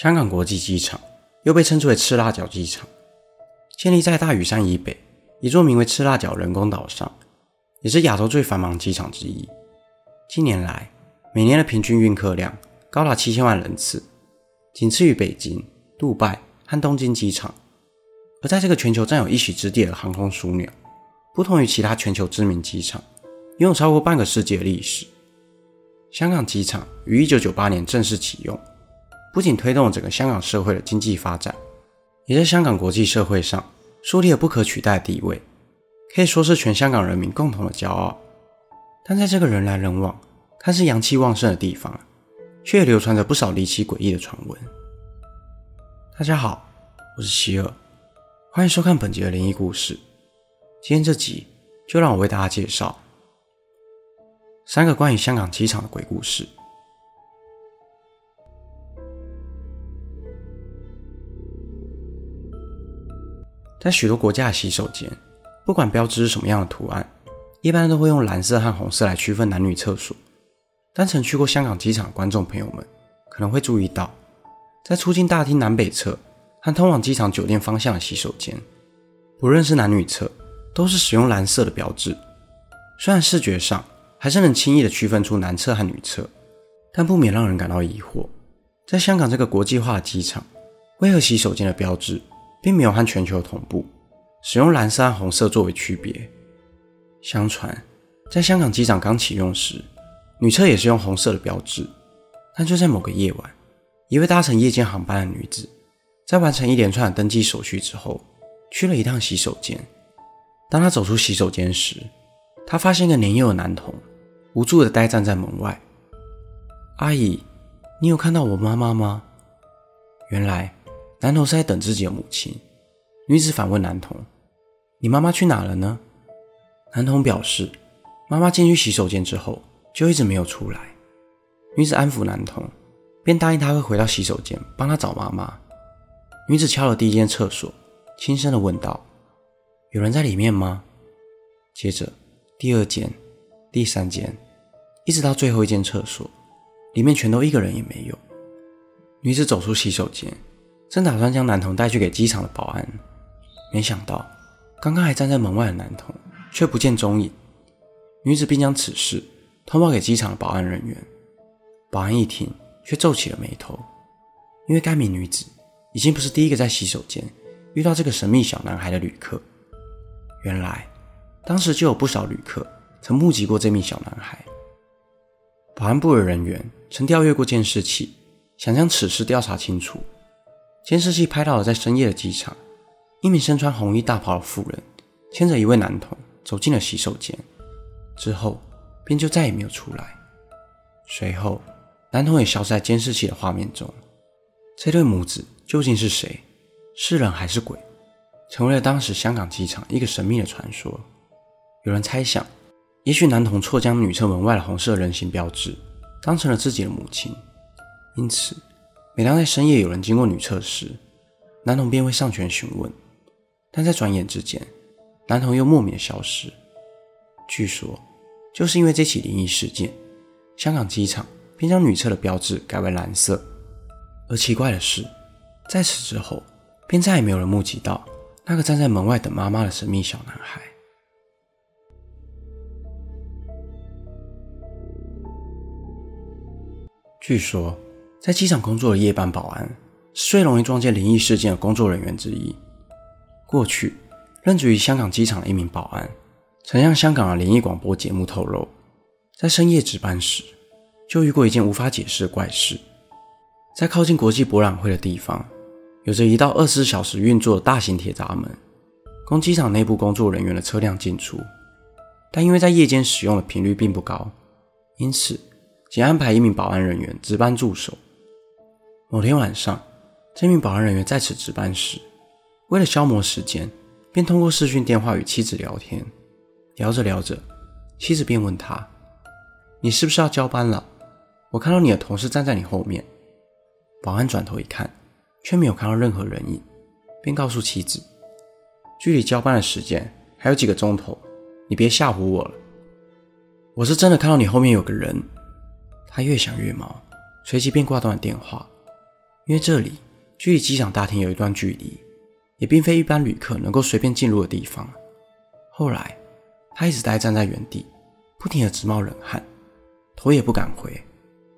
香港国际机场又被称之为赤辣角机场，建立在大屿山以北一座名为赤辣角人工岛上，也是亚洲最繁忙机场之一。近年来，每年的平均运客量高达七千万人次，仅次于北京、杜拜和东京机场。而在这个全球占有一席之地的航空枢纽，不同于其他全球知名机场，拥有超过半个世纪的历史。香港机场于一九九八年正式启用。不仅推动了整个香港社会的经济发展，也在香港国际社会上树立了不可取代的地位，可以说是全香港人民共同的骄傲。但在这个人来人往、看似阳气旺盛的地方，却也流传着不少离奇诡异的传闻。大家好，我是希尔，欢迎收看本集的灵异故事。今天这集就让我为大家介绍三个关于香港机场的鬼故事。在许多国家的洗手间，不管标志是什么样的图案，一般都会用蓝色和红色来区分男女厕所。但曾去过香港机场的观众朋友们可能会注意到，在出境大厅南北侧和通往机场酒店方向的洗手间，不论是男女厕，都是使用蓝色的标志。虽然视觉上还是能轻易的区分出男厕和女厕，但不免让人感到疑惑：在香港这个国际化的机场，为何洗手间的标志？并没有和全球同步，使用蓝色和红色作为区别。相传，在香港机场刚启用时，女厕也是用红色的标志。但就在某个夜晚，一位搭乘夜间航班的女子，在完成一连串的登机手续之后，去了一趟洗手间。当她走出洗手间时，她发现一个年幼的男童，无助地呆站在门外。阿姨，你有看到我妈妈吗？原来。男童是在等自己的母亲。女子反问男童：“你妈妈去哪了呢？”男童表示：“妈妈进去洗手间之后，就一直没有出来。”女子安抚男童，便答应他会回到洗手间帮他找妈妈。女子敲了第一间厕所，轻声地问道：“有人在里面吗？”接着，第二间、第三间，一直到最后一间厕所，里面全都一个人也没有。女子走出洗手间。正打算将男童带去给机场的保安，没想到刚刚还站在门外的男童却不见踪影。女子便将此事通报给机场的保安人员。保安一听，却皱起了眉头，因为该名女子已经不是第一个在洗手间遇到这个神秘小男孩的旅客。原来，当时就有不少旅客曾目击过这名小男孩。保安部的人员曾调阅过监视器，想将此事调查清楚。监视器拍到了在深夜的机场，一名身穿红衣大袍的妇人牵着一位男童走进了洗手间，之后便就再也没有出来。随后，男童也消失在监视器的画面中。这对母子究竟是谁？是人还是鬼？成为了当时香港机场一个神秘的传说。有人猜想，也许男童错将女厕门外的红色人形标志当成了自己的母亲，因此。每当在深夜有人经过女厕时，男童便会上前询问，但在转眼之间，男童又莫名消失。据说，就是因为这起灵异事件，香港机场便将女厕的标志改为蓝色。而奇怪的是，在此之后，便再也没有人目击到那个站在门外等妈妈的神秘小男孩。据说。在机场工作的夜班保安是最容易撞见灵异事件的工作人员之一。过去，任职于香港机场的一名保安曾向香港的灵异广播节目透露，在深夜值班时就遇过一件无法解释的怪事。在靠近国际博览会的地方，有着一道二十四小时运作的大型铁闸门，供机场内部工作人员的车辆进出。但因为在夜间使用的频率并不高，因此仅安排一名保安人员值班驻守。某天晚上，这名保安人员在此值班时，为了消磨时间，便通过视讯电话与妻子聊天。聊着聊着，妻子便问他：“你是不是要交班了？我看到你的同事站在你后面。”保安转头一看，却没有看到任何人影，便告诉妻子：“距离交班的时间还有几个钟头，你别吓唬我了。我是真的看到你后面有个人。”他越想越毛，随即便挂断了电话。因为这里距离机场大厅有一段距离，也并非一般旅客能够随便进入的地方。后来，他一直待站在原地，不停地直冒冷汗，头也不敢回，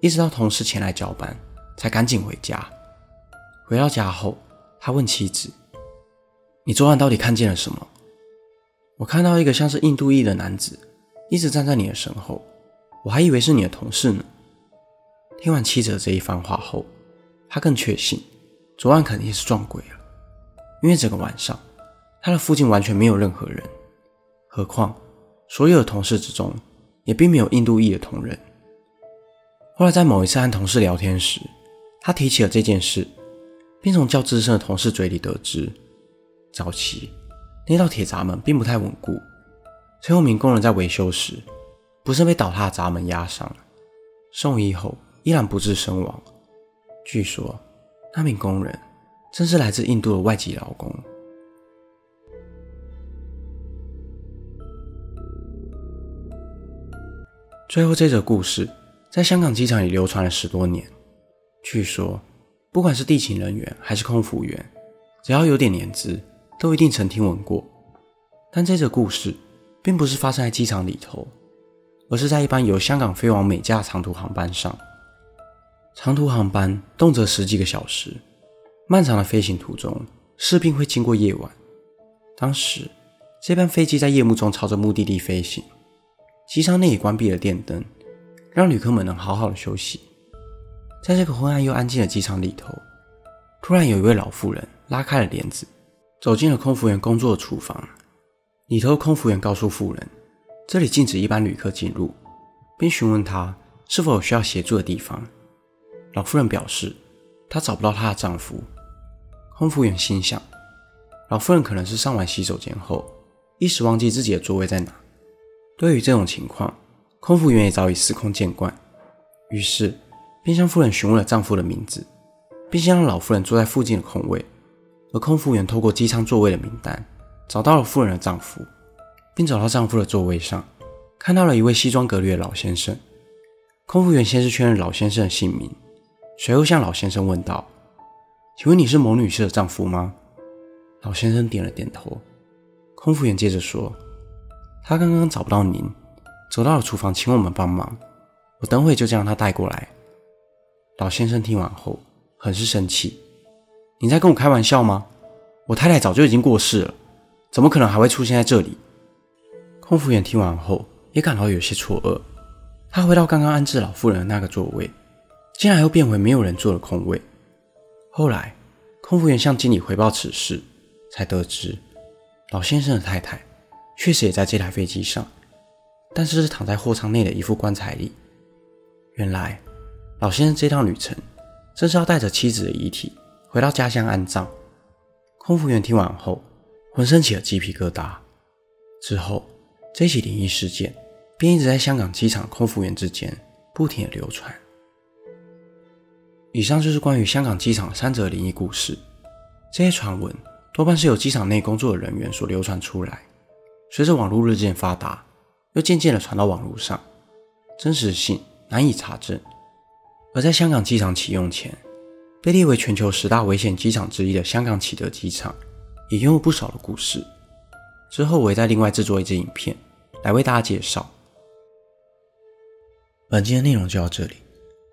一直到同事前来交班，才赶紧回家。回到家后，他问妻子：“你昨晚到底看见了什么？”我看到一个像是印度裔的男子，一直站在你的身后，我还以为是你的同事呢。听完妻子的这一番话后，他更确信昨晚肯定是撞鬼了，因为整个晚上他的附近完全没有任何人，何况所有的同事之中也并没有印度裔的同仁。后来在某一次和同事聊天时，他提起了这件事，并从较资深的同事嘴里得知，早期那道铁闸门并不太稳固，最后一名工人在维修时不慎被倒塌的闸门压伤了，送医后依然不治身亡。据说，那名工人正是来自印度的外籍劳工。最后，这则故事在香港机场里流传了十多年。据说，不管是地勤人员还是空服员，只要有点年资，都一定曾听闻过。但这则故事并不是发生在机场里头，而是在一班由香港飞往美加的长途航班上。长途航班动辄十几个小时，漫长的飞行途中势必会经过夜晚。当时，这班飞机在夜幕中朝着目的地飞行，机舱内也关闭了电灯，让旅客们能好好的休息。在这个昏暗又安静的机场里头，突然有一位老妇人拉开了帘子，走进了空服员工作的厨房。里头空服员告诉妇人，这里禁止一般旅客进入，并询问她是否有需要协助的地方。老妇人表示，她找不到她的丈夫。空服员心想，老妇人可能是上完洗手间后，一时忘记自己的座位在哪。对于这种情况，空服员也早已司空见惯，于是便向夫人询问了丈夫的名字，并先让老夫人坐在附近的空位。而空服员透过机舱座位的名单，找到了夫人的丈夫，并找到丈夫的座位上，看到了一位西装革履的老先生。空服员先是确认老先生的姓名。随后向老先生问道：“请问你是某女士的丈夫吗？”老先生点了点头。空服员接着说：“他刚刚找不到您，走到了厨房，请我们帮忙。我等会就将他带过来。”老先生听完后很是生气：“你在跟我开玩笑吗？我太太早就已经过世了，怎么可能还会出现在这里？”空服员听完后也感到有些错愕，他回到刚刚安置老妇人的那个座位。竟然又变回没有人坐的空位。后来，空服员向经理回报此事，才得知老先生的太太确实也在这台飞机上，但是是躺在货舱内的一副棺材里。原来，老先生这趟旅程正是要带着妻子的遗体回到家乡安葬。空服员听完后，浑身起了鸡皮疙瘩。之后，这起灵异事件便一直在香港机场空服员之间不停地流传。以上就是关于香港机场三则灵异故事。这些传闻多半是由机场内工作的人员所流传出来，随着网络日渐发达，又渐渐的传到网络上，真实性难以查证。而在香港机场启用前，被列为全球十大危险机场之一的香港启德机场，也拥有不少的故事。之后我会再另外制作一支影片来为大家介绍。本期的内容就到这里。